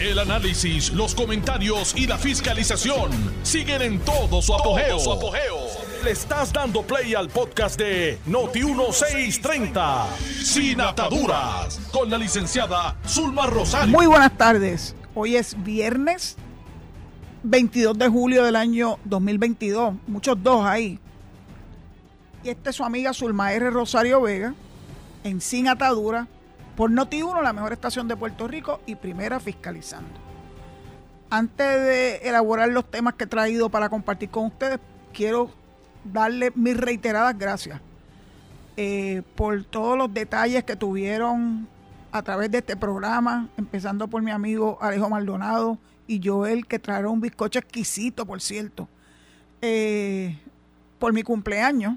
El análisis, los comentarios y la fiscalización siguen en todo su apogeo. Le estás dando play al podcast de Noti1630, Sin Ataduras, con la licenciada Zulma Rosario. Muy buenas tardes. Hoy es viernes 22 de julio del año 2022. Muchos dos ahí. Y esta es su amiga Zulma R. Rosario Vega, en Sin Atadura, por Noti1, la mejor estación de Puerto Rico y primera fiscalizando. Antes de elaborar los temas que he traído para compartir con ustedes, quiero darle mis reiteradas gracias eh, por todos los detalles que tuvieron a través de este programa, empezando por mi amigo Alejo Maldonado y Joel, que trajeron un bizcocho exquisito, por cierto, eh, por mi cumpleaños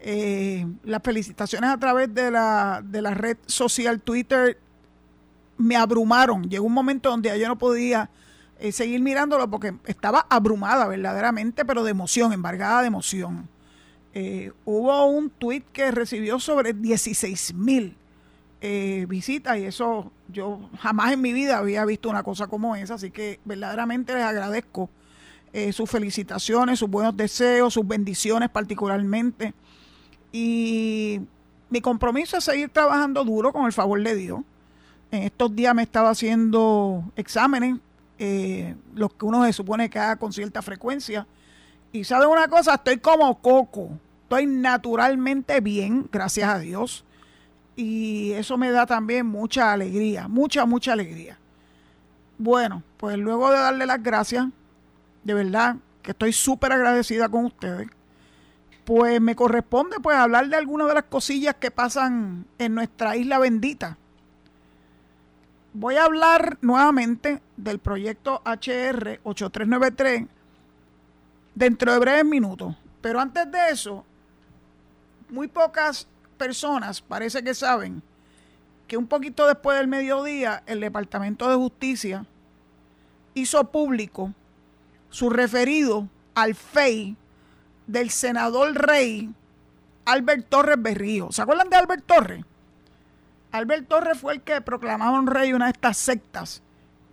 eh, las felicitaciones a través de la, de la red social Twitter me abrumaron. Llegó un momento donde yo no podía eh, seguir mirándolo porque estaba abrumada verdaderamente, pero de emoción, embargada de emoción. Eh, hubo un tweet que recibió sobre 16 mil eh, visitas y eso yo jamás en mi vida había visto una cosa como esa, así que verdaderamente les agradezco sus felicitaciones, sus buenos deseos, sus bendiciones particularmente. Y mi compromiso es seguir trabajando duro con el favor de Dios. En estos días me estaba haciendo exámenes, eh, los que uno se supone que haga con cierta frecuencia. Y sabe una cosa, estoy como coco. Estoy naturalmente bien, gracias a Dios. Y eso me da también mucha alegría, mucha, mucha alegría. Bueno, pues luego de darle las gracias, de verdad que estoy súper agradecida con ustedes pues me corresponde pues hablar de algunas de las cosillas que pasan en nuestra isla bendita. Voy a hablar nuevamente del proyecto HR 8393 dentro de breves minutos. Pero antes de eso, muy pocas personas parece que saben que un poquito después del mediodía el Departamento de Justicia hizo público su referido al FEI del senador rey Albert Torres Berrío. ¿Se acuerdan de Albert Torres? Albert Torres fue el que proclamaba un rey una de estas sectas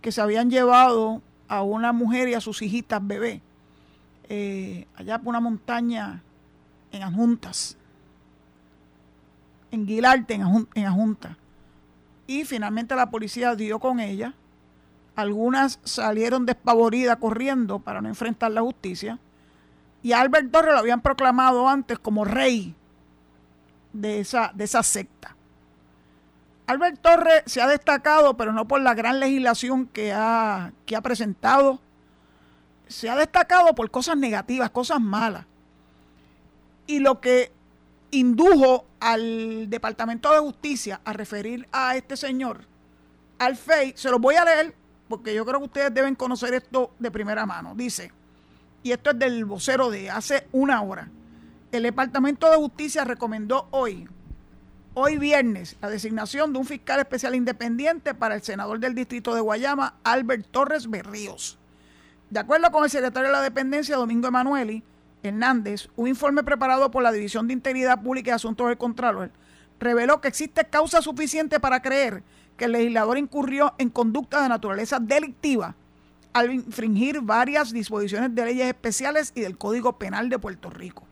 que se habían llevado a una mujer y a sus hijitas bebé eh, allá por una montaña en Ajuntas, en Guilarte, en, en Ajunta. Y finalmente la policía dio con ella. Algunas salieron despavoridas corriendo para no enfrentar la justicia y Albert Torres lo habían proclamado antes como rey de esa, de esa secta. Albert Torres se ha destacado, pero no por la gran legislación que ha, que ha presentado, se ha destacado por cosas negativas, cosas malas. Y lo que indujo al Departamento de Justicia a referir a este señor, al FEI, se los voy a leer porque yo creo que ustedes deben conocer esto de primera mano. Dice, y esto es del vocero de hace una hora. El Departamento de Justicia recomendó hoy, hoy viernes, la designación de un fiscal especial independiente para el senador del distrito de Guayama, Albert Torres Berríos. De acuerdo con el secretario de la dependencia, Domingo Emanueli Hernández, un informe preparado por la División de Integridad Pública y Asuntos del Contralor reveló que existe causa suficiente para creer que el legislador incurrió en conducta de naturaleza delictiva al infringir varias disposiciones de leyes especiales y del Código Penal de Puerto Rico.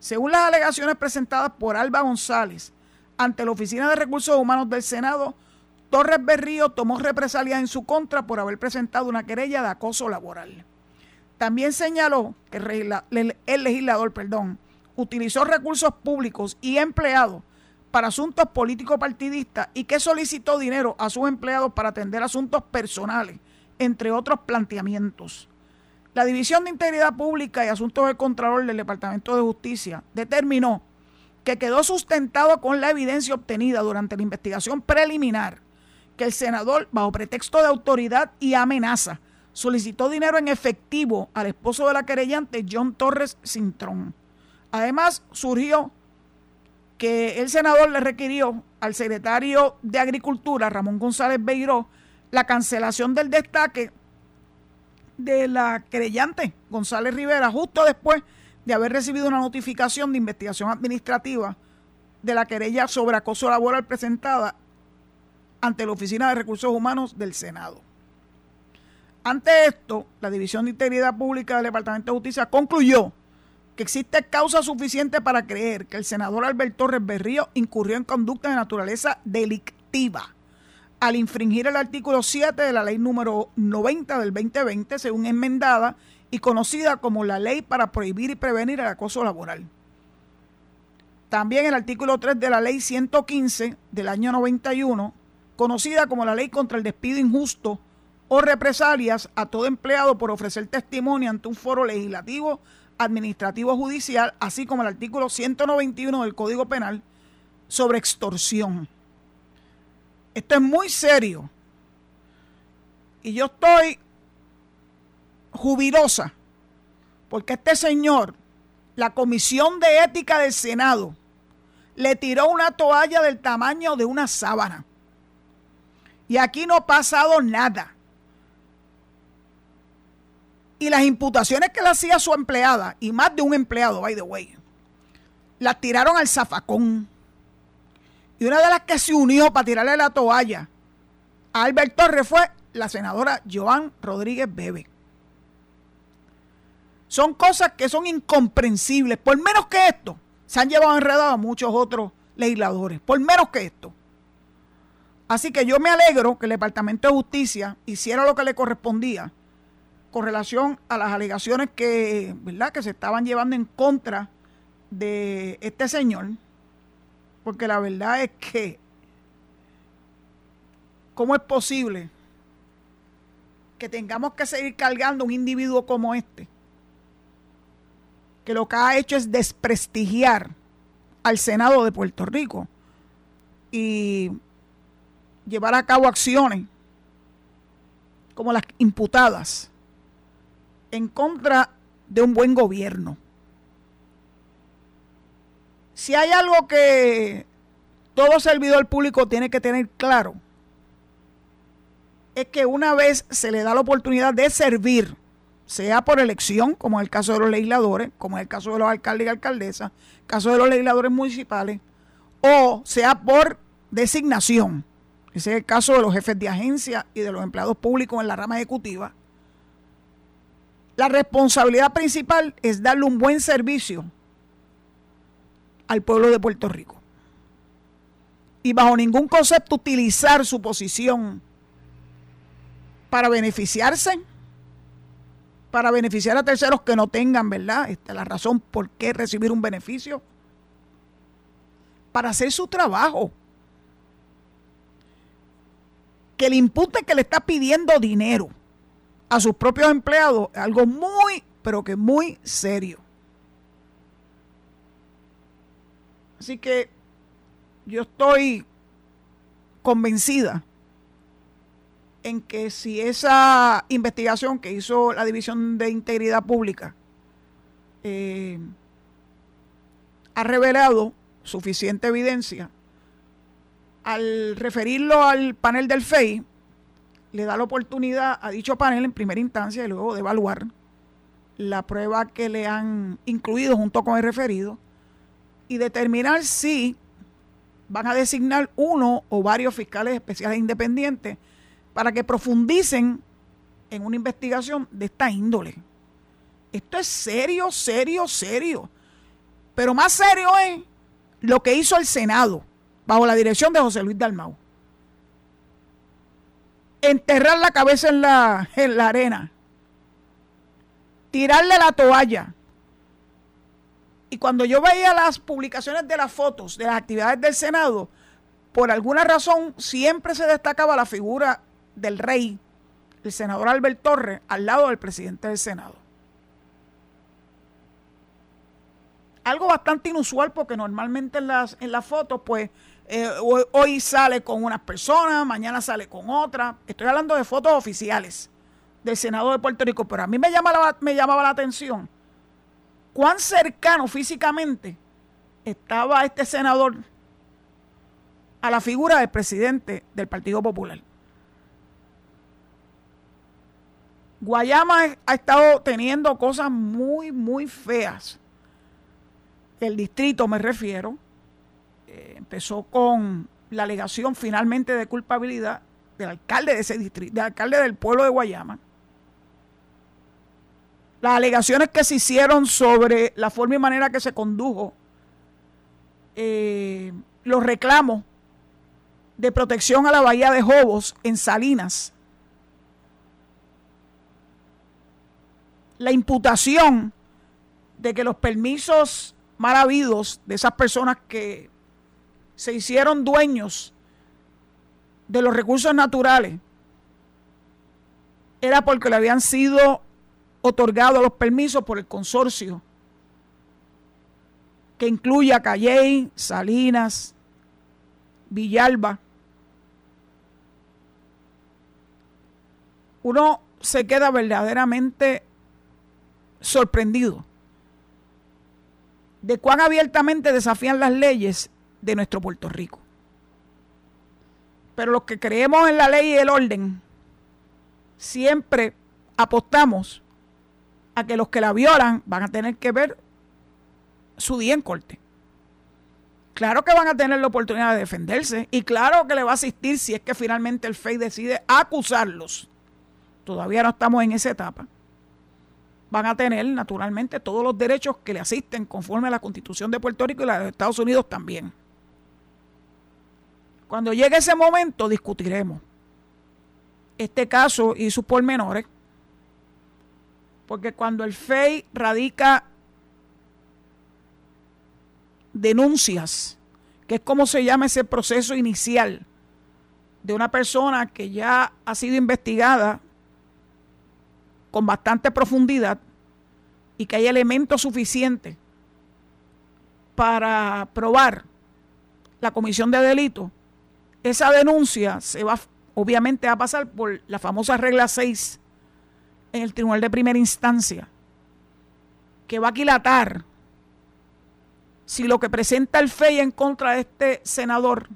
Según las alegaciones presentadas por Alba González ante la Oficina de Recursos Humanos del Senado, Torres Berrío tomó represalias en su contra por haber presentado una querella de acoso laboral. También señaló que el legislador perdón, utilizó recursos públicos y empleados para asuntos políticos partidistas y que solicitó dinero a sus empleados para atender asuntos personales entre otros planteamientos. La División de Integridad Pública y Asuntos del Contralor del Departamento de Justicia determinó que quedó sustentado con la evidencia obtenida durante la investigación preliminar que el senador, bajo pretexto de autoridad y amenaza, solicitó dinero en efectivo al esposo de la querellante, John Torres Cintrón. Además, surgió que el senador le requirió al secretario de Agricultura, Ramón González Beiró, la cancelación del destaque de la creyente González Rivera justo después de haber recibido una notificación de investigación administrativa de la querella sobre acoso laboral presentada ante la Oficina de Recursos Humanos del Senado. Ante esto, la División de Integridad Pública del Departamento de Justicia concluyó que existe causa suficiente para creer que el senador Albert Torres Berrío incurrió en conducta de naturaleza delictiva al infringir el artículo 7 de la ley número 90 del 2020, según enmendada y conocida como la ley para prohibir y prevenir el acoso laboral. También el artículo 3 de la ley 115 del año 91, conocida como la ley contra el despido injusto o represalias a todo empleado por ofrecer testimonio ante un foro legislativo, administrativo o judicial, así como el artículo 191 del Código Penal sobre extorsión. Esto es muy serio. Y yo estoy jubilosa porque este señor, la Comisión de Ética del Senado, le tiró una toalla del tamaño de una sábana. Y aquí no ha pasado nada. Y las imputaciones que le hacía su empleada, y más de un empleado, by the way, las tiraron al zafacón. Y una de las que se unió para tirarle la toalla a Albert Torres fue la senadora Joan Rodríguez Bebe. Son cosas que son incomprensibles. Por menos que esto, se han llevado enredado a muchos otros legisladores. Por menos que esto. Así que yo me alegro que el Departamento de Justicia hiciera lo que le correspondía con relación a las alegaciones que, ¿verdad? que se estaban llevando en contra de este señor, porque la verdad es que, ¿cómo es posible que tengamos que seguir cargando un individuo como este, que lo que ha hecho es desprestigiar al Senado de Puerto Rico y llevar a cabo acciones como las imputadas en contra de un buen gobierno. Si hay algo que todo servidor público tiene que tener claro, es que una vez se le da la oportunidad de servir, sea por elección, como en el caso de los legisladores, como en el caso de los alcaldes y alcaldesas, caso de los legisladores municipales, o sea por designación, ese es el caso de los jefes de agencia y de los empleados públicos en la rama ejecutiva, la responsabilidad principal es darle un buen servicio al pueblo de Puerto Rico. Y bajo ningún concepto utilizar su posición para beneficiarse, para beneficiar a terceros que no tengan, ¿verdad? Esta es la razón por qué recibir un beneficio. Para hacer su trabajo. Que le impute que le está pidiendo dinero a sus propios empleados algo muy, pero que muy serio. Así que yo estoy convencida en que si esa investigación que hizo la División de Integridad Pública eh, ha revelado suficiente evidencia, al referirlo al panel del FEI, le da la oportunidad a dicho panel en primera instancia y luego de evaluar la prueba que le han incluido junto con el referido y determinar si van a designar uno o varios fiscales especiales independientes para que profundicen en una investigación de esta índole. Esto es serio, serio, serio. Pero más serio es lo que hizo el Senado bajo la dirección de José Luis Dalmau enterrar la cabeza en la, en la arena, tirarle la toalla. Y cuando yo veía las publicaciones de las fotos de las actividades del Senado, por alguna razón siempre se destacaba la figura del rey, el senador Albert Torres, al lado del presidente del Senado. Algo bastante inusual porque normalmente en las, en las fotos, pues, eh, hoy, sale con unas personas, mañana sale con otras. Estoy hablando de fotos oficiales del Senado de Puerto Rico, pero a mí me, me llamaba la atención cuán cercano físicamente estaba este senador a la figura del presidente del Partido Popular. Guayama ha estado teniendo cosas muy, muy feas. El distrito me refiero, eh, empezó con la alegación finalmente de culpabilidad del alcalde de ese distrito, del alcalde del pueblo de Guayama, las alegaciones que se hicieron sobre la forma y manera que se condujo eh, los reclamos de protección a la bahía de Jobos en Salinas, la imputación de que los permisos mal habidos de esas personas que se hicieron dueños de los recursos naturales era porque le habían sido otorgados los permisos por el consorcio que incluye a Calley, Salinas, Villalba. Uno se queda verdaderamente sorprendido de cuán abiertamente desafían las leyes de nuestro Puerto Rico. Pero los que creemos en la ley y el orden, siempre apostamos a que los que la violan van a tener que ver su día en corte. Claro que van a tener la oportunidad de defenderse y claro que le va a asistir si es que finalmente el FEI decide acusarlos. Todavía no estamos en esa etapa van a tener naturalmente todos los derechos que le asisten conforme a la Constitución de Puerto Rico y la de Estados Unidos también. Cuando llegue ese momento discutiremos este caso y sus pormenores, porque cuando el FEI radica denuncias, que es como se llama ese proceso inicial de una persona que ya ha sido investigada con bastante profundidad y que hay elementos suficientes para probar la comisión de delito, esa denuncia se va, obviamente va a pasar por la famosa regla 6 en el Tribunal de Primera Instancia, que va a aquilatar si lo que presenta el FEI en contra de este senador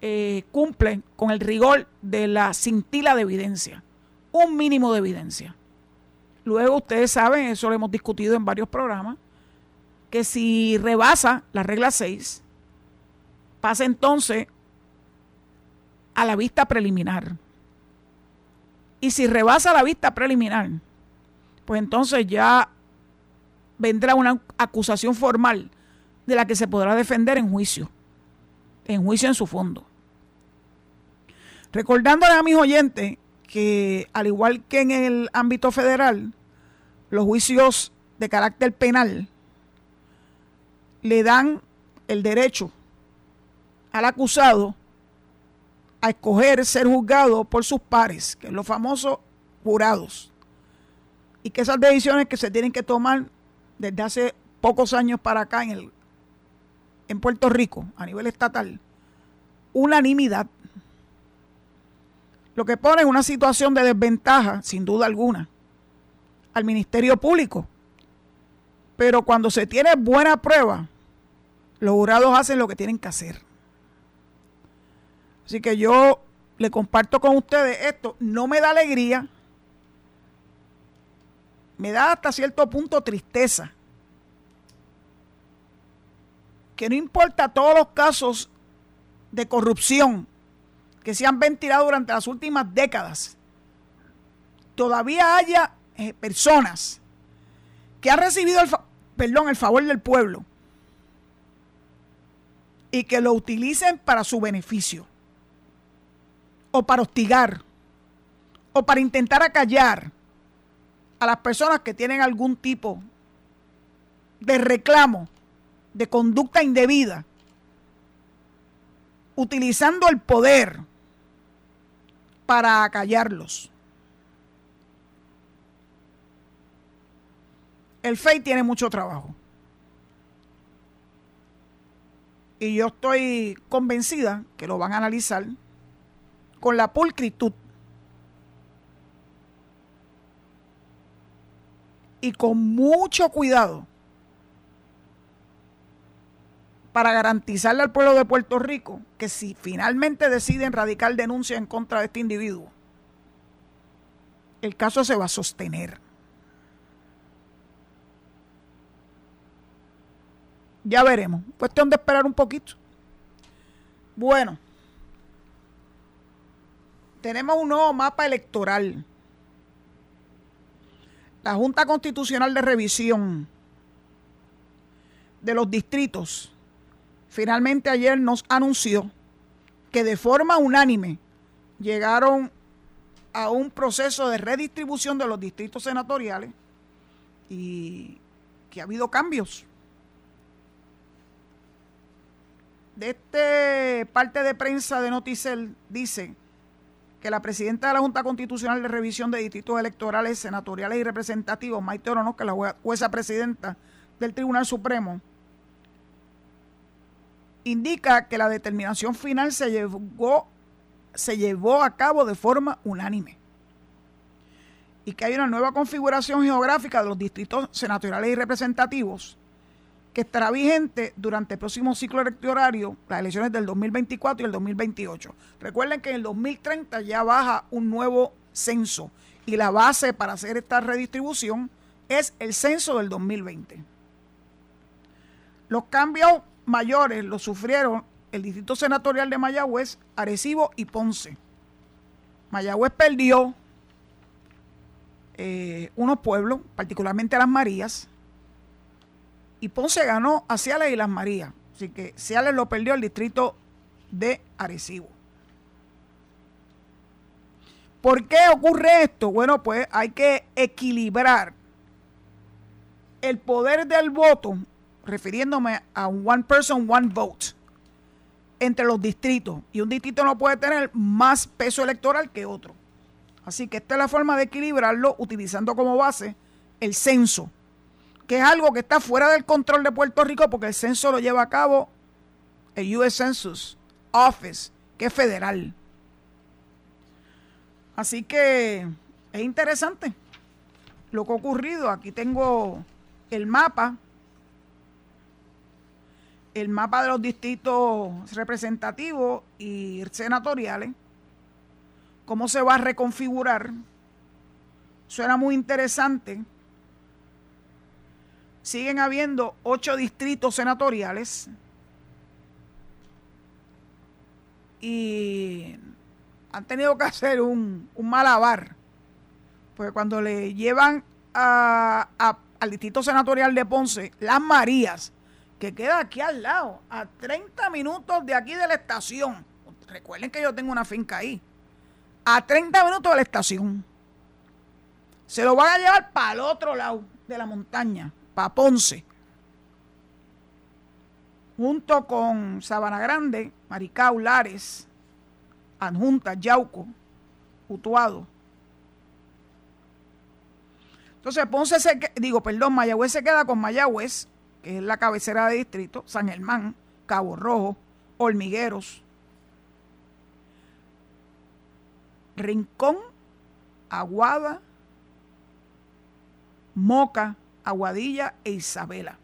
eh, cumple con el rigor de la cintila de evidencia un mínimo de evidencia. Luego ustedes saben, eso lo hemos discutido en varios programas, que si rebasa la regla 6, pasa entonces a la vista preliminar. Y si rebasa la vista preliminar, pues entonces ya vendrá una acusación formal de la que se podrá defender en juicio, en juicio en su fondo. Recordándole a mis oyentes que al igual que en el ámbito federal, los juicios de carácter penal le dan el derecho al acusado a escoger ser juzgado por sus pares, que los famosos jurados. Y que esas decisiones que se tienen que tomar desde hace pocos años para acá en, el, en Puerto Rico, a nivel estatal, unanimidad lo que pone en una situación de desventaja, sin duda alguna, al Ministerio Público. Pero cuando se tiene buena prueba, los jurados hacen lo que tienen que hacer. Así que yo le comparto con ustedes esto. No me da alegría, me da hasta cierto punto tristeza. Que no importa todos los casos de corrupción que se han ventilado durante las últimas décadas, todavía haya eh, personas que han recibido el, perdón, el favor del pueblo y que lo utilicen para su beneficio o para hostigar o para intentar acallar a las personas que tienen algún tipo de reclamo, de conducta indebida, utilizando el poder para acallarlos. El FEI tiene mucho trabajo. Y yo estoy convencida que lo van a analizar con la pulcritud y con mucho cuidado para garantizarle al pueblo de Puerto Rico que si finalmente deciden radicar denuncia en contra de este individuo, el caso se va a sostener. Ya veremos. Cuestión de esperar un poquito. Bueno, tenemos un nuevo mapa electoral. la Junta Constitucional de Revisión de los distritos finalmente ayer nos anunció que de forma unánime llegaron a un proceso de redistribución de los distritos senatoriales y que ha habido cambios. De este parte de prensa de Noticel dice que la presidenta de la Junta Constitucional de Revisión de Distritos Electorales, Senatoriales y Representativos, Maite Orono, que es la jueza presidenta del Tribunal Supremo, indica que la determinación final se llevó, se llevó a cabo de forma unánime y que hay una nueva configuración geográfica de los distritos senatoriales y representativos que estará vigente durante el próximo ciclo electorario, las elecciones del 2024 y el 2028. Recuerden que en el 2030 ya baja un nuevo censo y la base para hacer esta redistribución es el censo del 2020. Los cambios mayores los sufrieron el Distrito Senatorial de Mayagüez, Arecibo y Ponce. Mayagüez perdió eh, unos pueblos, particularmente las Marías, y Ponce ganó a Ciales y las Marías. Así que Ciales lo perdió el distrito de Arecibo. ¿Por qué ocurre esto? Bueno, pues hay que equilibrar el poder del voto refiriéndome a one person, one vote entre los distritos. Y un distrito no puede tener más peso electoral que otro. Así que esta es la forma de equilibrarlo utilizando como base el censo, que es algo que está fuera del control de Puerto Rico porque el censo lo lleva a cabo el US Census Office, que es federal. Así que es interesante lo que ha ocurrido. Aquí tengo el mapa el mapa de los distritos representativos y senatoriales, cómo se va a reconfigurar. Suena muy interesante. Siguen habiendo ocho distritos senatoriales y han tenido que hacer un, malabar, porque cuando le llevan a, al distrito senatorial de Ponce las Marías, que queda aquí al lado, a 30 minutos de aquí de la estación. Recuerden que yo tengo una finca ahí. A 30 minutos de la estación. Se lo van a llevar para el otro lado de la montaña, para Ponce. Junto con Sabana Grande, Maricao, Lares, Adjunta, Yauco, Utuado. Entonces Ponce se, digo, perdón, Mayagüez se queda con Mayagüez, que es la cabecera de distrito, San Germán, Cabo Rojo, Hormigueros, Rincón, Aguada, Moca, Aguadilla e Isabela.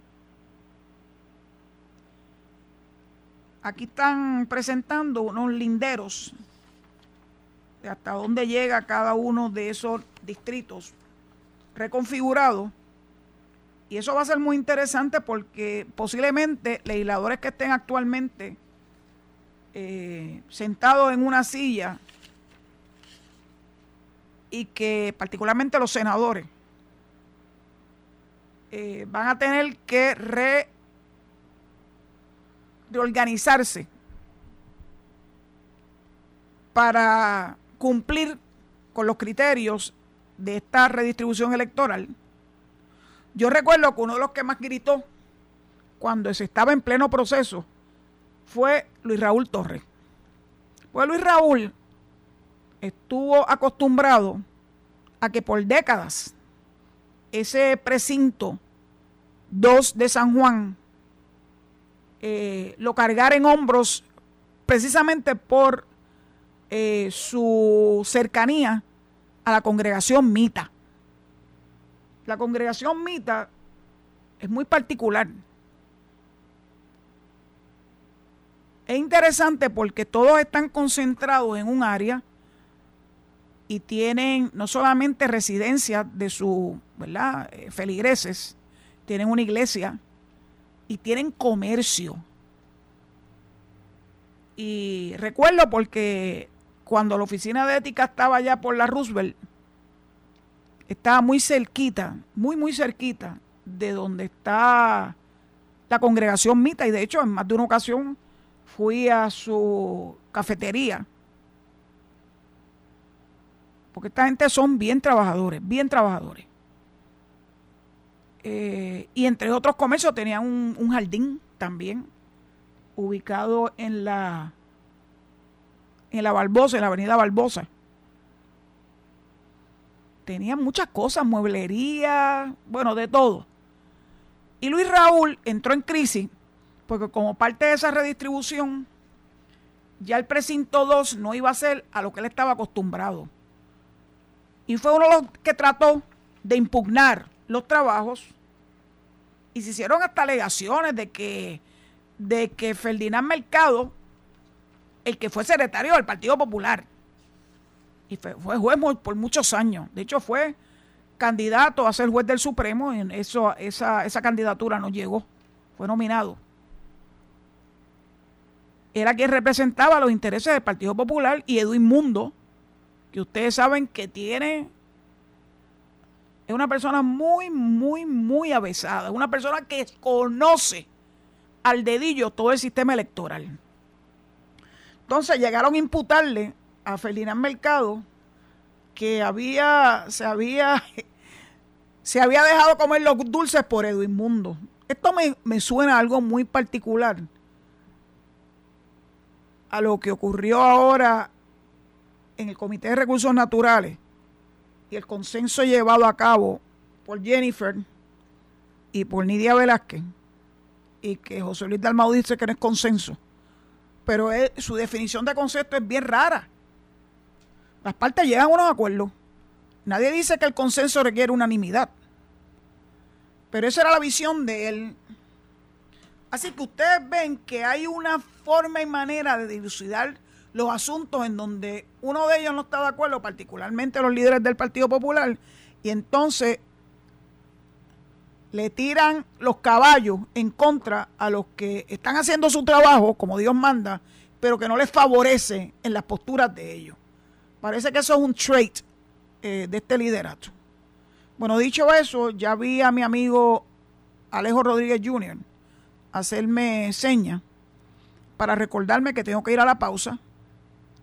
Aquí están presentando unos linderos de hasta dónde llega cada uno de esos distritos reconfigurados y eso va a ser muy interesante porque posiblemente legisladores que estén actualmente eh, sentados en una silla y que particularmente los senadores eh, van a tener que reorganizarse para cumplir con los criterios de esta redistribución electoral yo recuerdo que uno de los que más gritó cuando se estaba en pleno proceso fue Luis Raúl Torres. Pues Luis Raúl estuvo acostumbrado a que por décadas ese precinto 2 de San Juan eh, lo cargara en hombros precisamente por eh, su cercanía a la congregación Mita. La congregación Mita es muy particular. Es interesante porque todos están concentrados en un área y tienen no solamente residencia de sus. Eh, feligreses, tienen una iglesia y tienen comercio. Y recuerdo porque cuando la oficina de ética estaba allá por la Roosevelt, estaba muy cerquita, muy, muy cerquita de donde está la congregación Mita y de hecho en más de una ocasión fui a su cafetería. Porque esta gente son bien trabajadores, bien trabajadores. Eh, y entre otros comercios tenían un, jardín también ubicado en la en la Barbosa, en la avenida Barbosa. Tenían muchas cosas, mueblería, bueno, de todo. Y Luis Raúl entró en crisis porque como parte de esa redistribución, ya el precinto 2 no iba a ser a lo que él estaba acostumbrado. Y fue uno de los que trató de impugnar los trabajos y se hicieron hasta alegaciones de que, de que Ferdinand Mercado, el que fue secretario del Partido Popular, y fue, juez por muchos años, de hecho fue candidato a ser juez del Supremo, y eso, esa, esa candidatura no llegó, fue nominado. Era quien representaba los intereses del Partido Popular y Edwin Mundo, que ustedes saben que tiene es una persona muy, muy, muy avesada. Es una persona que conoce al dedillo todo el sistema electoral. Entonces llegaron a imputarle a Ferdinand Mercado que había, se había, se había dejado comer los dulces por Edwin Mundo. Esto me, me suena a algo muy particular a lo que ocurrió ahora en el Comité de Recursos Naturales y el consenso llevado a cabo por Jennifer y por Nidia Velázquez, y que José Luis Dalmau dice que no es consenso, pero su definición de concepto es bien rara. Las partes llegan a unos acuerdos. Nadie dice que el consenso requiere unanimidad. Pero esa era la visión de él. Así que ustedes ven que hay una forma y manera de dilucidar los asuntos en donde uno de ellos no está de acuerdo, particularmente los líderes del Partido Popular, y entonces le tiran los caballos en contra a los que están haciendo su trabajo, como Dios manda, pero que no les favorece en las posturas de ellos. Parece que eso es un trait eh, de este liderato. Bueno, dicho eso, ya vi a mi amigo Alejo Rodríguez Jr. hacerme seña para recordarme que tengo que ir a la pausa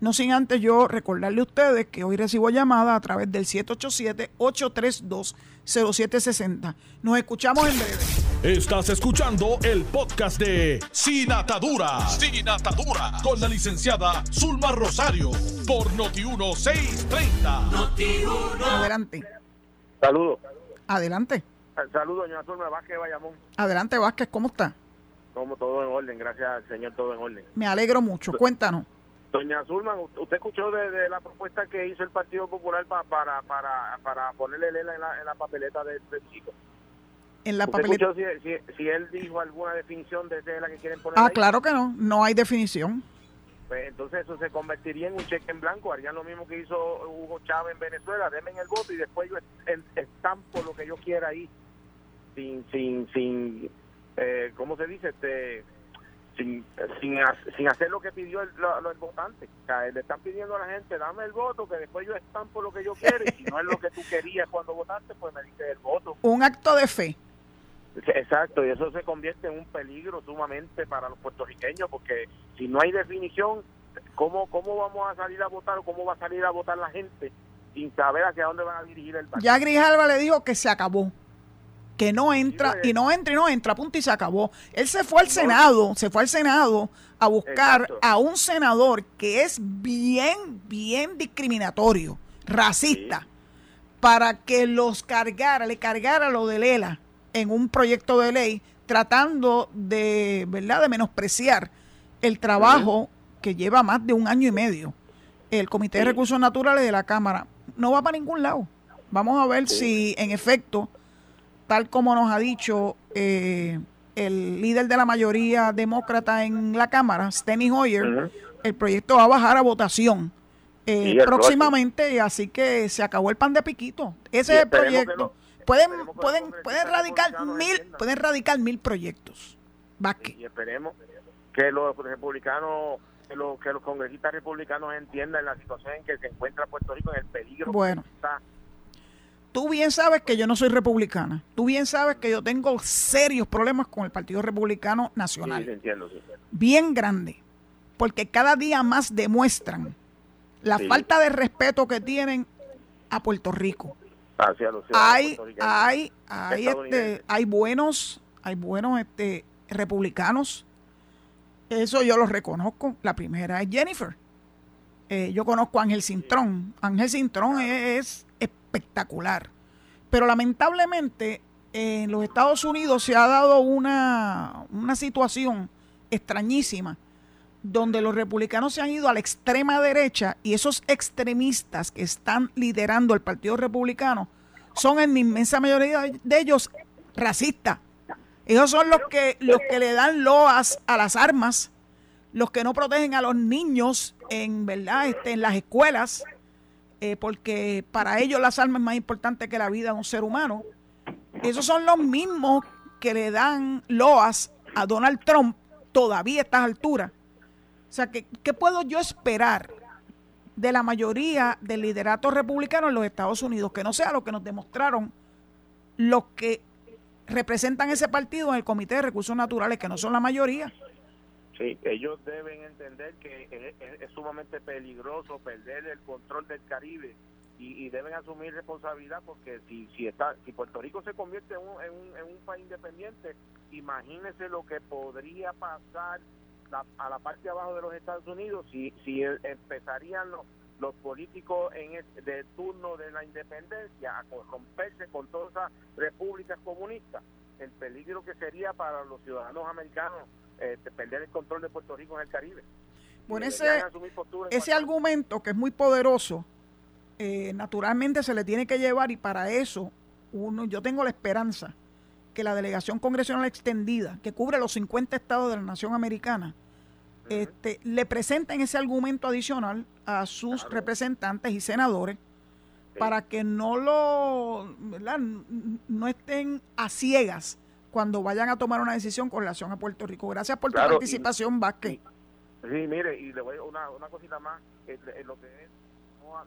no sin antes yo recordarle a ustedes que hoy recibo llamada a través del 787-832-0760. Nos escuchamos en breve. Estás escuchando el podcast de Sin Atadura. Sin Atadura. Con la licenciada Zulma Rosario. Por Noti1630. Noti1. Adelante. Saludos. Adelante. Saludos, doña Zulma Vázquez Bayamón. Adelante, Vázquez. ¿Cómo está? Como todo en orden, gracias al Señor, todo en orden. Me alegro mucho. Cuéntanos. Doña Zulman, ¿usted escuchó de, la propuesta que hizo el Partido Popular para, para, para ponerle Lela en la, en la papeleta del chico? En la papeleta. Si, si, si, él dijo alguna definición de la que quieren poner? Ah, claro que no, no hay definición. Pues entonces eso se convertiría en un cheque en blanco, harían lo mismo que hizo Hugo Chávez en Venezuela, denme el voto y después yo estampo lo que yo quiera ahí, sin, sin, sin, eh, ¿cómo se dice? Este sin, sin, sin hacer lo que pidió el, votante. O sea, le están pidiendo a la gente, dame el voto, que después yo estampo lo que yo quiero, y si no es lo que tú querías cuando votaste, pues me dices el voto. Un acto de fe. Exacto, y eso se convierte en un peligro sumamente para los puertorriqueños, porque si no hay definición, ¿cómo, cómo vamos a salir a votar o cómo va a salir a votar la gente sin saber hacia dónde van a dirigir el país? Ya Grijalva le dijo que se acabó que no entra y no entra y no entra, punto y se acabó. Él se fue al Senado, se fue al Senado a buscar a un senador que es bien, bien discriminatorio, racista, para que los cargara, le cargara lo de Lela en un proyecto de ley, tratando de, ¿verdad?, de menospreciar el trabajo que lleva más de un año y medio el Comité de Recursos Naturales de la Cámara. No va para ningún lado. Vamos a ver si en efecto tal como nos ha dicho eh, el líder de la mayoría demócrata en la Cámara, Steny Hoyer, el proyecto va a bajar a votación eh, próximamente, así que se acabó el pan de piquito. Ese es el proyecto. pueden pueden pueden radicar mil pueden radicar mil proyectos. Y esperemos que los republicanos que los, que los congresistas republicanos entiendan la situación en que se encuentra Puerto Rico en el peligro bueno. Tú bien sabes que yo no soy republicana. Tú bien sabes que yo tengo serios problemas con el Partido Republicano Nacional. Sí, entiendo, sí, Bien grande. Porque cada día más demuestran la falta de respeto que tienen a Puerto Rico. Hacia los hay, hay, hay, este, hay buenos, hay buenos este, republicanos. Eso yo lo reconozco. La primera es Jennifer. Eh, yo conozco a Ángel Cintrón. Ángel Cintrón es, espectacular. Pero lamentablemente en los Estados Unidos se ha dado una, una situación extrañísima donde los republicanos se han ido a la extrema derecha y esos extremistas que están liderando el Partido Republicano son en inmensa mayoría de ellos racistas. Ellos son los que, los que le dan loas a las armas, los que no protegen a los niños en verdad este, en las escuelas, eh, porque para ellos las armas es más importante que la vida de un ser humano. Esos son los mismos que le dan loas a Donald Trump todavía a estas alturas. O sea, ¿qué, ¿qué puedo yo esperar de la mayoría del liderato republicano en los Estados Unidos? Que no sea lo que nos demostraron los que representan ese partido en el Comité de Recursos Naturales, que no son la mayoría. Sí, ellos deben entender que es, sumamente peligroso perder el control del Caribe y, deben asumir responsabilidad porque si si está si Puerto Rico se convierte en un, en un, país independiente, imagínese lo que podría pasar a la parte de abajo de los Estados Unidos si si empezarían los los políticos en de turno de la independencia a corromperse con todas esas repúblicas comunistas. El peligro que sería para los ciudadanos americanos eh, perder el control de Puerto Rico en el Caribe. Bueno, ese, ese argumento que es muy poderoso, eh, naturalmente se le tiene que llevar y para eso uno, yo tengo la esperanza que la delegación congresional extendida, que cubre los 50 estados de la nación americana, este, le presenten ese argumento adicional a sus representantes y senadores para que no lo no estén a ciegas cuando vayan a tomar una decisión con relación a Puerto Rico. Gracias por tu participación, Vázquez. Sí, mire, y le voy a una, una cosita más, lo que es,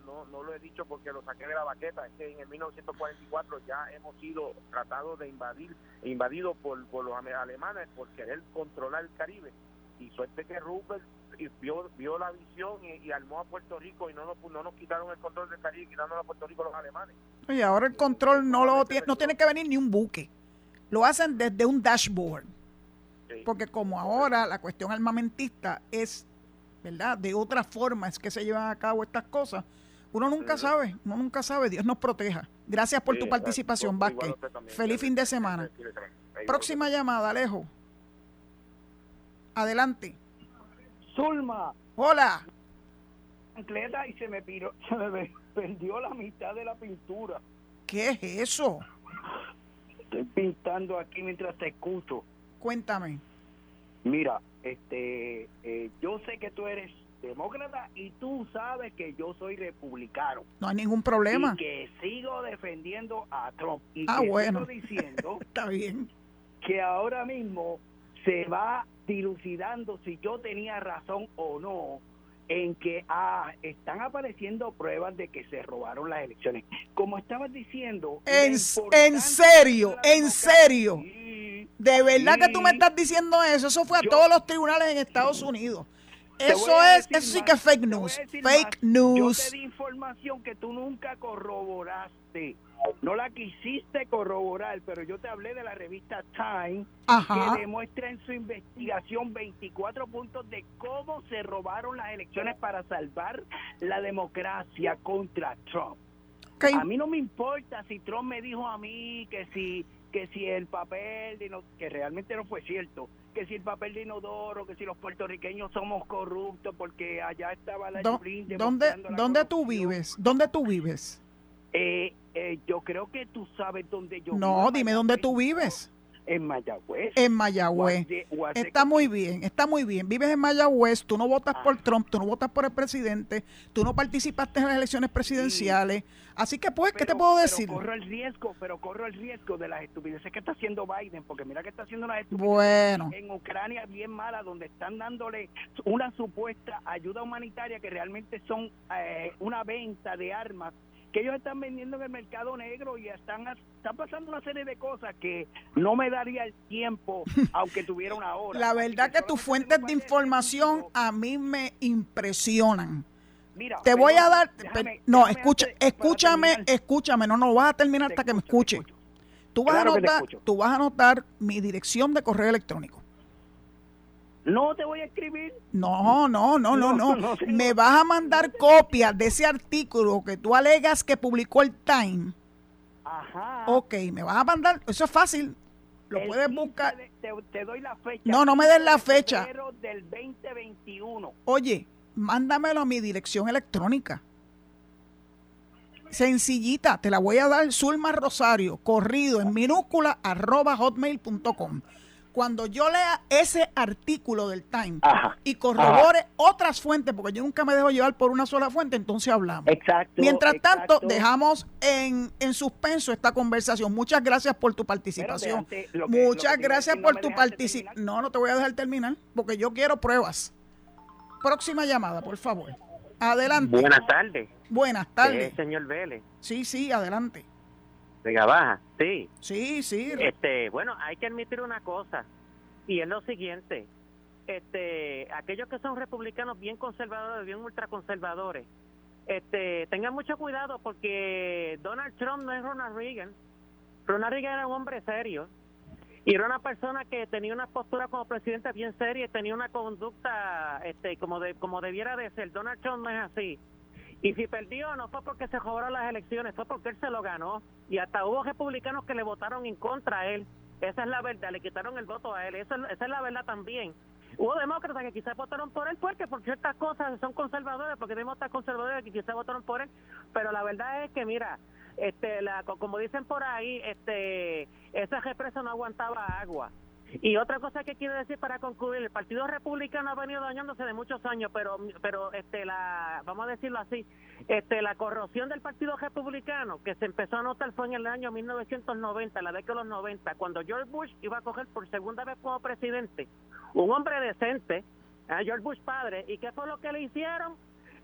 no, no, lo he dicho porque lo saqué de la baqueta, es que en el 1944 ya hemos sido tratados de invadir, invadidos por, por los alemanes por querer controlar el Caribe. Y suerte que Rupert vio, vio la visión y, armó a Puerto Rico y no nos, no nos quitaron el control del Caribe, quitándolo a Puerto Rico los alemanes. Oye, ahora el control no lo tiene, no tiene que venir ni un buque lo hacen desde un dashboard. Porque como ahora la cuestión armamentista es, ¿verdad? De otra forma es que se llevan a cabo estas cosas. Uno nunca sabe, uno nunca sabe. Dios nos proteja. Gracias por tu participación, Vázquez. Feliz fin de semana. Próxima llamada, Alejo. Adelante. Zulma. Hola. Y se me, se me perdió la mitad de la pintura. ¿Qué es eso? Estoy pintando aquí mientras te escucho. Cuéntame. Mira, este, eh, yo sé que tú eres demócrata y tú sabes que yo soy republicano. No hay ningún problema. Y que sigo defendiendo a Trump. Y ah, bueno. diciendo Está bien. que ahora mismo se va dilucidando si yo tenía razón o no en que ah, están apareciendo pruebas de que se robaron las elecciones. Como estabas diciendo... En, en serio, en serio. de verdad que tú me estás diciendo eso. Eso fue a todos los tribunales en Estados Unidos. Eso es, eso sí que es fake news. Fake news. Yo te di información que tú nunca corroboraste. No la quisiste corroborar, pero yo te hablé de la revista Time, que demuestra en su investigación 24 puntos de cómo se robaron las elecciones para salvar la democracia contra Trump. A mí no me importa si Trump me dijo a mí que si que si el papel, de que realmente no fue cierto, que si el papel de inodoro, que si los puertorriqueños somos corruptos porque allá estaba la ¿Dónde, ¿dónde tú vives? ¿Dónde tú vives? Eh, eh, yo creo que tú sabes dónde yo No, dime dónde tú vives. En Mayagüez. En Mayagüez. Está muy bien, está muy bien. Vives en Mayagüez, tú no votas por Trump, tú no votas por el presidente, tú no participaste en las elecciones presidenciales. Así que pues, ¿qué te puedo decir? Pero corro el riesgo, pero corro el riesgo de las estupideces que está haciendo Biden, porque mira que está haciendo una estupideces bueno. en Ucrania bien mala, donde están dándole una supuesta ayuda humanitaria que realmente son eh, una venta de armas que ellos están vendiendo en el mercado negro y están, están pasando una serie de cosas que no me daría el tiempo, aunque tuviera una hora. La verdad que tus fuentes de información a mí me impresionan. Mira, te voy a dar, no, escucha, escúchame, escúchame, no, no vas a terminar hasta que me escuche. Tú vas, a anotar, tú vas a anotar mi dirección de correo electrónico. No te voy a escribir. No, no, no, no, no. Me vas a mandar copias de ese artículo que tú alegas que publicó el Time. Ajá. Ok, me vas a mandar. Eso es fácil. Lo puedes buscar. te, doy la fecha. No, no me des la fecha. del 2021. Oye, mándamelo a mi dirección electrónica. Sencillita, te la voy a dar, Zulma Rosario, corrido en minúscula, arroba hotmail.com cuando yo lea ese artículo del Time y corrobore otras fuentes, porque yo nunca me dejo llevar por una sola fuente, entonces hablamos. Exacto. Mientras tanto, dejamos en, suspenso esta conversación. Muchas gracias por tu participación. Muchas gracias por tu participación. No, no te voy a dejar terminar, porque yo quiero pruebas. Próxima llamada, por favor. Adelante. Buenas tardes. Buenas tardes. Señor Vélez. Sí, sí, adelante. Vega Baja, sí. Sí, sí. Este, bueno, hay que admitir una cosa, y es lo siguiente. Este, aquellos que son republicanos bien conservadores, bien ultraconservadores, este, tengan mucho cuidado porque Donald Trump no es Ronald Reagan. Ronald Reagan era un hombre serio y era una persona que tenía una postura como presidente bien seria y tenía una conducta este como de como debiera de ser. Donald Trump no es así. Y si perdió, no fue porque se cobraron las elecciones, fue porque él se lo ganó. Y hasta hubo republicanos que le votaron en contra a él. Esa es la verdad, le quitaron el voto a él. Esa, esa es la verdad también. Hubo demócratas que quizás votaron por él porque por ciertas cosas son conservadores, porque demócratas conservadores que quizás votaron por él. Pero la verdad es que, mira, este, la, como dicen por ahí, este, esa represa no aguantaba agua. Y otra cosa que quiero decir para concluir, el Partido Republicano ha venido dañándose de muchos años, pero pero este la vamos a decirlo así, este la corrosión del Partido Republicano que se empezó a notar fue en el año 1990, la década de los 90, cuando George Bush iba a coger por segunda vez como presidente, un hombre decente, a George Bush padre, ¿y qué fue lo que le hicieron?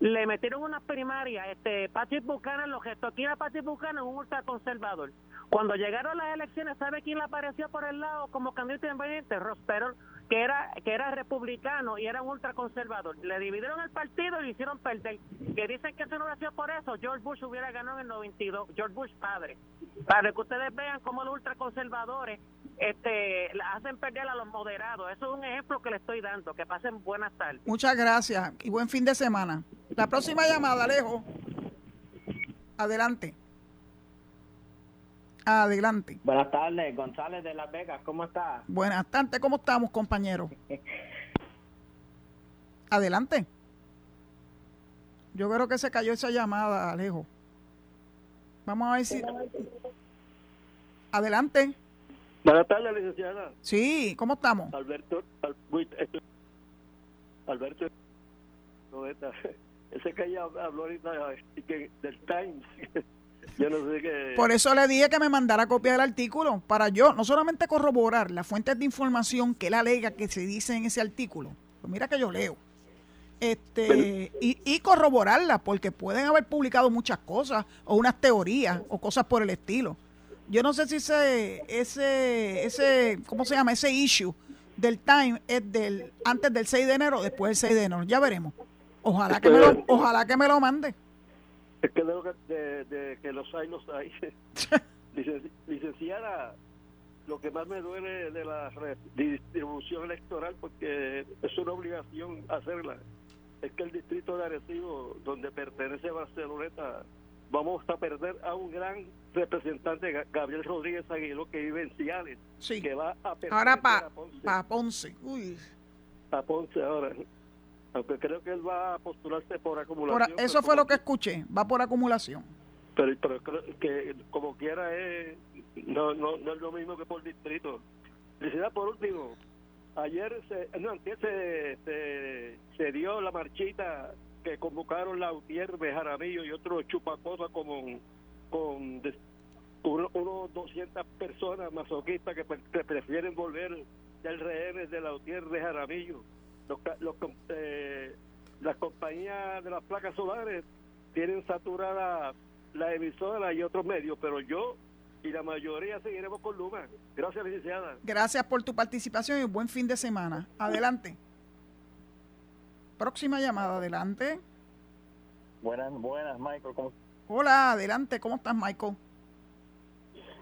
Le metieron unas primarias, este Patrick Buchanan, lo gestó. Aquí era Patrick Buchanan, un ultraconservador. Cuando llegaron las elecciones, ¿sabe quién le apareció por el lado como candidato independiente? Ross Perot, que era que era republicano y era un ultraconservador. Le dividieron el partido y le hicieron perder. Que dicen que eso no hubiera por eso, George Bush hubiera ganado en el 92, George Bush padre. Para que ustedes vean cómo los ultraconservadores este, hacen perder a los moderados. Eso es un ejemplo que le estoy dando. Que pasen buenas tardes. Muchas gracias y buen fin de semana. La próxima llamada, Alejo. Adelante. Adelante. Buenas tardes, González de Las Vegas, ¿cómo está? Buenas tardes, ¿cómo estamos, compañero? Adelante. Yo creo que se cayó esa llamada, Alejo. Vamos a ver si... Adelante. Buenas tardes, licenciada. Sí, ¿cómo estamos? Alberto, Alberto, ese que ella habló ahorita del Times. Por eso le dije que me mandara copia del artículo, para yo no solamente corroborar las fuentes de información que él alega que se dice en ese artículo, pues mira que yo leo, este y, y corroborarla, porque pueden haber publicado muchas cosas, o unas teorías, o cosas por el estilo. Yo no sé si ese, ese, ese, ¿cómo se llama? Ese issue del time es del antes del 6 de enero o después del 6 de enero. Ya veremos. Ojalá que me lo, ojalá que me lo mande. Es que de, de, que los hay, los hay. licenciada, lo que más me duele de la distribución electoral, porque es una obligación hacerla, es que el distrito de Arecibo, donde pertenece Barceloneta, vamos a perder a un gran representante, Gabriel Rodríguez Aguiló, que vive en Ciales, que va a perder ahora para pa Ponce. Uy. A Ponce ahora. Aunque creo que él va a postularse por acumulación. eso fue lo que escuché, va por acumulación. Pero, pero creo que como quiera es, no, no, no es lo mismo que por distrito. Felicidad por último. Ayer, se, no, antes se, se, dio la marchita que convocaron la Lautier, Jaramillo y otros chupacosas como con unos 200 personas masoquistas que, prefieren volver del rehén de Lautier de Jaramillo los, eh, las compañías de las placas solares tienen saturada la emisora y otros medios, pero yo y la mayoría seguiremos con Luma. Gracias, licenciada. Gracias por tu participación y buen fin de semana. Adelante. Próxima llamada, adelante. Buenas, buenas, Michael. Hola, adelante. ¿Cómo estás, Michael?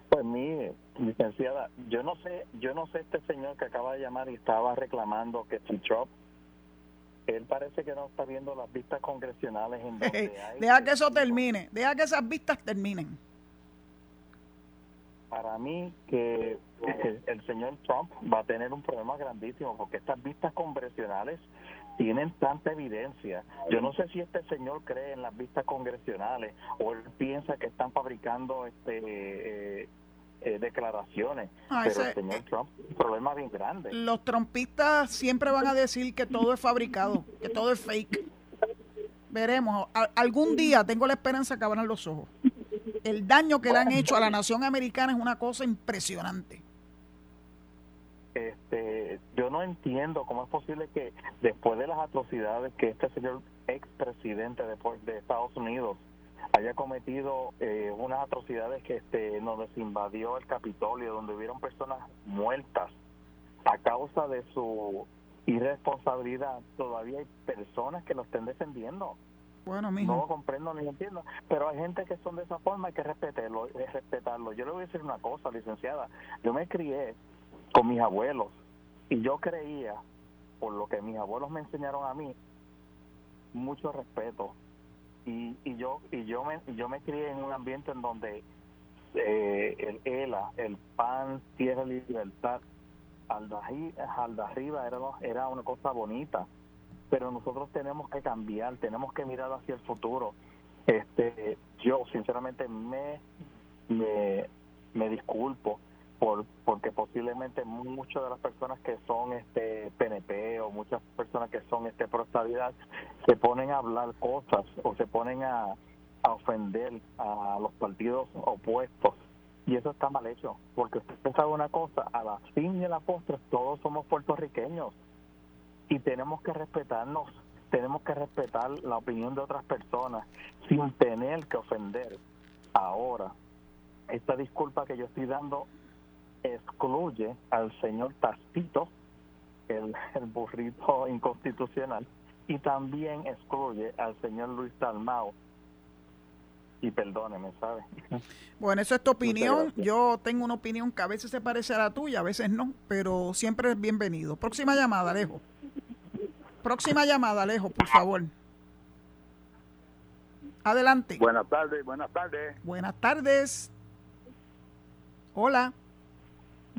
Pues mire, licenciada, yo no sé, yo no sé este señor que acaba de llamar y estaba reclamando que si Trump él parece que no está viendo las vistas congresionales en donde Deja que eso termine, deja que esas vistas terminen. Para mí que el, señor Trump va a tener un problema grandísimo porque estas vistas congresionales tienen tanta evidencia. Yo no sé si este señor cree en las vistas congresionales o él piensa que están fabricando este eh, eh, declaraciones. Ah, pero el señor Trump, un problema bien grande. Los trompistas siempre van a decir que todo es fabricado, que todo es fake. Veremos. algún día tengo la esperanza que abran los ojos. El daño que le han hecho a la nación americana es una cosa impresionante. Este, yo no entiendo cómo es posible que después de las atrocidades que este señor expresidente de, de Estados Unidos haya cometido eh, unas atrocidades que este donde se invadió el Capitolio, donde hubieron personas muertas a causa de su irresponsabilidad, todavía hay personas que lo estén defendiendo. Bueno, No lo comprendo ni entiendo, pero hay gente que son de esa forma, hay que respetarlo, respetarlo. Yo le voy a decir una cosa, licenciada. Yo me crié con mis abuelos y yo creía, por lo que mis abuelos me enseñaron a mí, mucho respeto y, y yo y yo me yo me crié en un ambiente en donde eh, el ELA, el PAN, Tierra Libertad, al de arriba era, era una cosa bonita, pero nosotros tenemos que cambiar, tenemos que mirar hacia el futuro. Este, yo sinceramente me, me, me disculpo por porque posiblemente muchas de las personas que son este PNP o muchas personas que son este pro se ponen a hablar cosas o se ponen a, a ofender a los partidos opuestos. Y eso está mal hecho porque usted sabe una cosa a la fin y a la postre todos somos puertorriqueños y tenemos que respetarnos tenemos que respetar la opinión de otras personas sin tener que ofender. Ahora esta disculpa que yo estoy dando excluye al señor Tastito, el, burrito inconstitucional, y también excluye al señor Luis Dalmao. Y perdóneme, ¿sabe? Bueno, eso es tu opinión. Yo tengo una opinión que a veces se parece a la tuya, a veces no, pero siempre es bienvenido. Próxima llamada, Alejo. Próxima llamada, Alejo, por favor. Adelante. Buenas tardes, buenas tardes. Buenas tardes. Hola.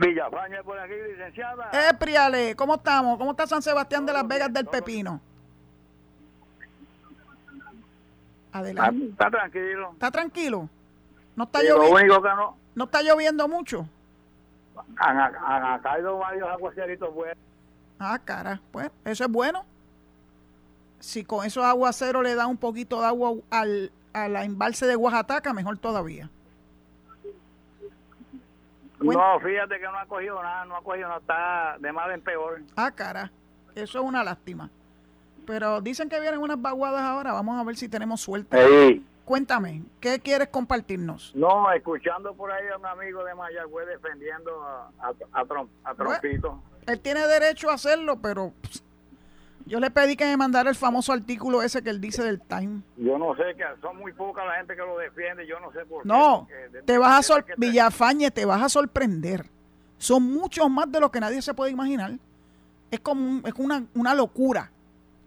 Villafaña por aquí, licenciada. Eh, Priale, ¿cómo estamos? ¿Cómo está San Sebastián de las Vegas del Pepino? Adelante. Ah, está tranquilo. ¿Está tranquilo? ¿No está lloviendo? no... ¿No está lloviendo mucho? Han, caído varios aguaceritos buenos. Ah, cara, pues eso es bueno. Si con esos aguaceros le da un poquito de agua al, a la embalse de Oaxaca, mejor todavía. No, fíjate que no ha cogido nada, no ha cogido nada, está de mal en peor. Ah, cara, eso es una lástima. Pero dicen que vienen unas vaguadas ahora, vamos a ver si tenemos suerte. Cuéntame, ¿qué quieres compartirnos? No, escuchando por ahí a un amigo de Mayagüez defendiendo a, a, a, Trompito. él tiene derecho a hacerlo, pero yo le pedí que me mandara el famoso artículo ese que él dice del Time. Yo no sé, que son muy pocas la gente que lo defiende, yo no sé por qué. No, te vas a Villafañe, te vas a sorprender. Son muchos más de lo que nadie se puede imaginar. Es como es una, una locura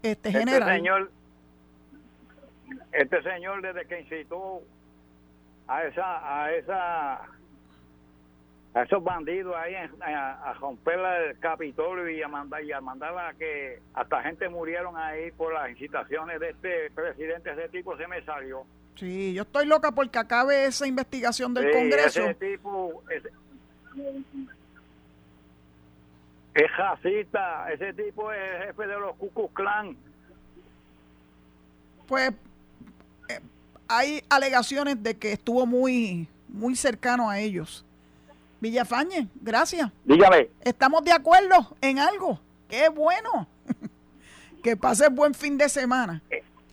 este, este general. Señor, este señor desde que incitó a esa a esa a esos bandidos ahí a, romper el Capitolio y a mandar y a mandar a que hasta gente murieron ahí por las incitaciones de este presidente. Ese tipo se me salió. Sí yo estoy loca porque acabe esa investigación del Congreso. ese tipo es racista ese tipo es jefe de los Ku Clan pues eh, hay alegaciones de que estuvo muy muy cercano a ellos Villafañe, gracias. Dígame. Estamos de acuerdo en algo. Qué bueno. que pase buen fin de semana.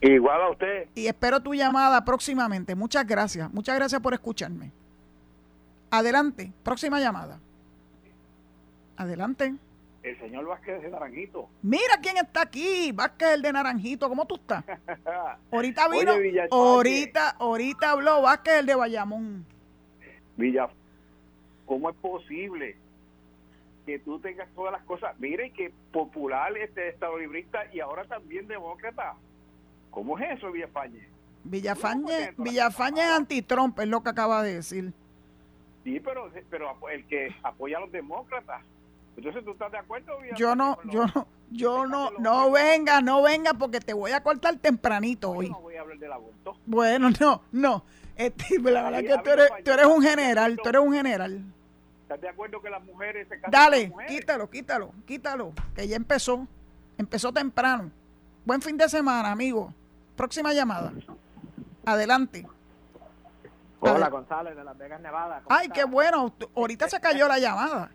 Igual a usted. Y espero tu llamada próximamente. Muchas gracias. Muchas gracias por escucharme. Adelante, próxima llamada. Adelante. El señor Vázquez de Naranjito. Mira quién está aquí, Vázquez el de Naranjito. ¿Cómo tú estás? ahorita vino, ahorita, ahorita habló Vázquez el de Bayamón. Villa, ¿cómo es posible que tú tengas todas las cosas? Mire que popular, este estado librista y ahora también demócrata. ¿Cómo es eso, Villafañe? Villafañe, Villafañe es anti-Trump, es lo que acaba de decir. Sí, pero, pero el que apoya a los demócratas. Entonces, ¿tú estás de acuerdo? Yo no, yo no, yo no, no venga, no venga, porque te voy a cortar tempranito hoy. no voy a hablar del aborto. Bueno, no, no. Este, la verdad que tú eres, tú eres un general, tú eres un general. ¿Estás de acuerdo que las mujeres se casan Dale, quítalo, quítalo, quítalo, que ya empezó. Empezó temprano. Buen fin de semana, amigo. Próxima llamada. Adelante. Hola, González, de Las Vegas, Nevada. Ay, qué bueno. Ahorita se cayó la llamada.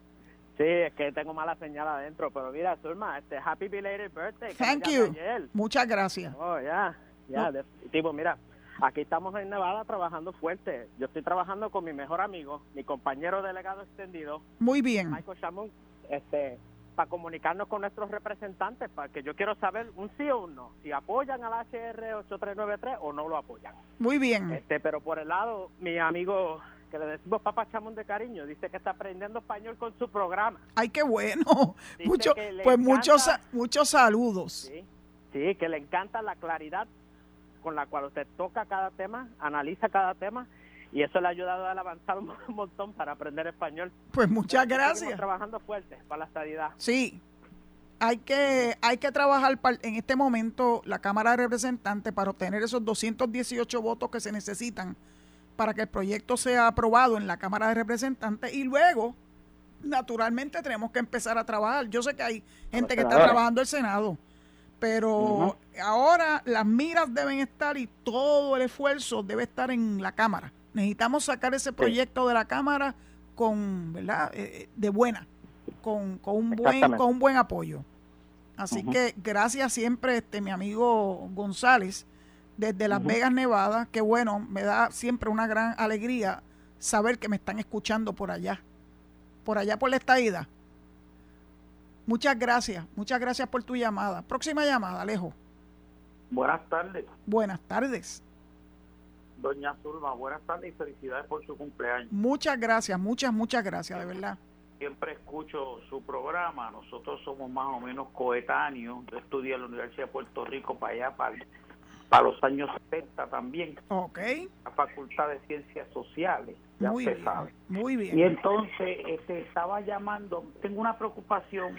Sí, es que tengo mala señal adentro, pero mira, Zulma, este Happy Belated Birthday. Thank you. Muchas gracias. Oh, ya, ya, tipo, mira, aquí estamos en Nevada trabajando fuerte. Yo estoy trabajando con mi mejor amigo, mi compañero delegado extendido. Muy bien. Michael Shamoun, este, para comunicarnos con nuestros representantes, para que yo quiero saber un sí o un no, si apoyan al HR 8393 o no lo apoyan. Muy bien. Este, pero por el lado, mi amigo que le decimos Papá Chamón de cariño, dice que está aprendiendo español con su programa. Ay, qué bueno. Mucho, pues muchos, muchos saludos. sí, que le encanta la claridad con la cual usted toca cada tema, analiza cada tema y eso le ha ayudado a avanzar un montón para aprender español. Pues muchas gracias. Estamos trabajando fuerte para la estabilidad. Sí. Hay que, hay que trabajar en este momento la Cámara de Representantes para obtener esos 218 votos que se necesitan para que el proyecto sea aprobado en la Cámara de Representantes y luego, naturalmente, tenemos que empezar a trabajar. Yo sé que hay gente que está trabajando el Senado, pero ahora las miras deben estar y todo el esfuerzo debe estar en la Cámara. Necesitamos sacar ese proyecto de la Cámara con, ¿verdad? Eh, eh, de buena, con, con, un buen, con un buen apoyo. Así que gracias siempre, este, mi amigo González, desde Las Vegas, Nevada, que bueno, me da siempre una gran alegría saber que me están escuchando por allá, por allá por la estadía. Muchas gracias, muchas gracias por tu llamada. Próxima llamada, Alejo. Buenas tardes. Buenas tardes. Doña Zulma, buenas tardes y felicidades por su cumpleaños. Muchas gracias, muchas, muchas gracias, de verdad. Siempre escucho su programa, nosotros somos más o menos coetáneos. Yo estudié en la Universidad de Puerto Rico para allá, para, para los años 70 también. Ok. La Facultad de Ciencias Sociales, ya muy bien, sabe. Muy bien. Y entonces este, estaba llamando, tengo una preocupación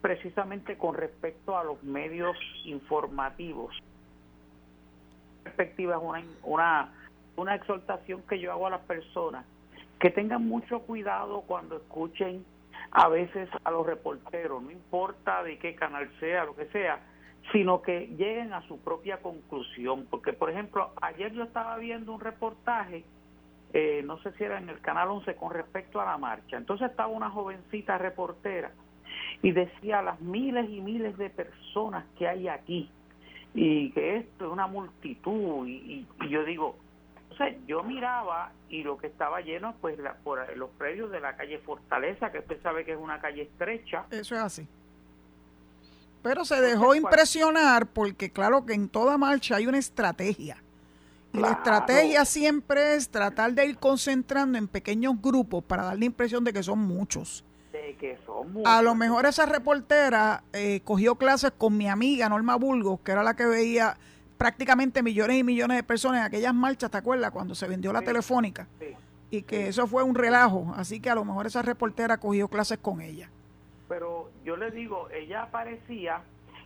precisamente con respecto a los medios informativos perspectiva es una, una, una exhortación que yo hago a las personas, que tengan mucho cuidado cuando escuchen a veces a los reporteros, no importa de qué canal sea, lo que sea, sino que lleguen a su propia conclusión. Porque, por ejemplo, ayer yo estaba viendo un reportaje, eh, no sé si era en el Canal 11, con respecto a la marcha. Entonces estaba una jovencita reportera y decía las miles y miles de personas que hay aquí y que esto es una multitud y, yo digo, o sea, yo miraba y lo que estaba lleno pues la, por los predios de la calle Fortaleza, que usted sabe que es una calle estrecha. Eso es así. Pero se dejó impresionar porque claro que en toda marcha hay una estrategia. Y la estrategia siempre es tratar de ir concentrando en pequeños grupos para dar la impresión de que son muchos. A lo mejor esa reportera eh, cogió clases con mi amiga Norma Burgos, que era la que veía prácticamente millones y millones de personas en aquellas marchas, ¿te acuerdas? Cuando se vendió la telefónica. y que eso fue un relajo. Así que a lo mejor esa reportera cogió clases con ella. Pero yo le digo, ella aparecía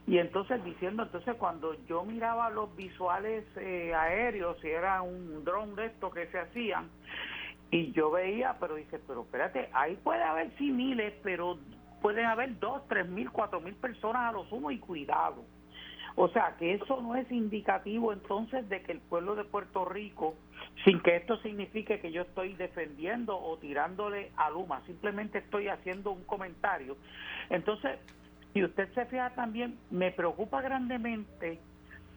y entonces diciendo, entonces cuando yo miraba los visuales eh, aéreos, si era un dron de estos que se hacían, y yo veía, pero dice, pero espérate, ahí puede haber sí miles, pero pueden haber dos, tres mil, cuatro mil personas a lo sumo y cuidado. O sea, que eso no es indicativo entonces de que el pueblo de Puerto Rico, sin que esto signifique que yo estoy defendiendo o tirándole a Luma, simplemente estoy haciendo un comentario. Entonces, si usted se fija también, me preocupa grandemente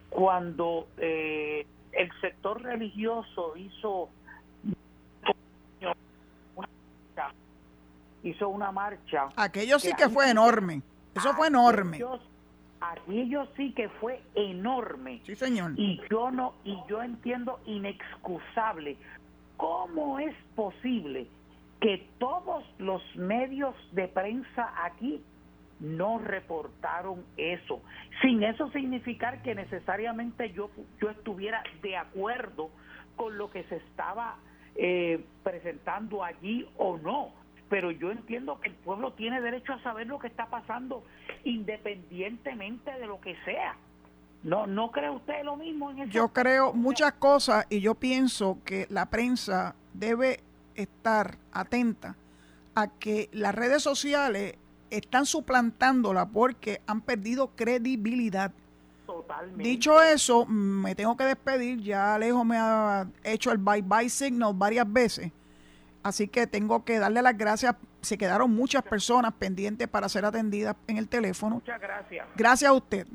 cuando eh, el sector religioso hizo hizo una marcha. Aquello sí que, fue enorme. Eso fue enorme. Aquello sí que fue enorme. Sí, señor. Y yo no y yo entiendo inexcusable cómo es posible que todos los medios de prensa aquí no reportaron eso, sin eso significar que necesariamente yo, yo estuviera de acuerdo con lo que se estaba eh, presentando allí o no. Pero yo entiendo que el pueblo tiene derecho a saber lo que está pasando independientemente de lo que sea. ¿No, ¿No cree usted lo mismo en? Yo creo muchas cosas y yo pienso que la prensa debe estar atenta a que las redes sociales están suplantándola porque han perdido credibilidad. Totalmente. Dicho eso, me tengo que despedir. Ya Alejo me ha hecho el bye bye signal varias veces. Así que tengo que darle las gracias. Se quedaron muchas personas pendientes para ser atendidas en el teléfono. Muchas gracias. Gracias a usted.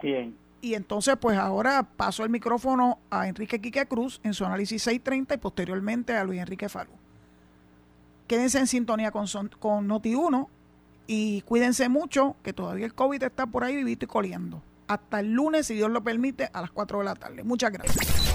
Bien. Y entonces, pues ahora paso el micrófono a Enrique Quique Cruz en su análisis 630 y posteriormente a Luis Enrique Falú. Quédense en sintonía con, con Noti1 y cuídense mucho, que todavía el COVID está por ahí vivito y coliendo. Hasta el lunes, si Dios lo permite, a las 4 de la tarde. Muchas gracias.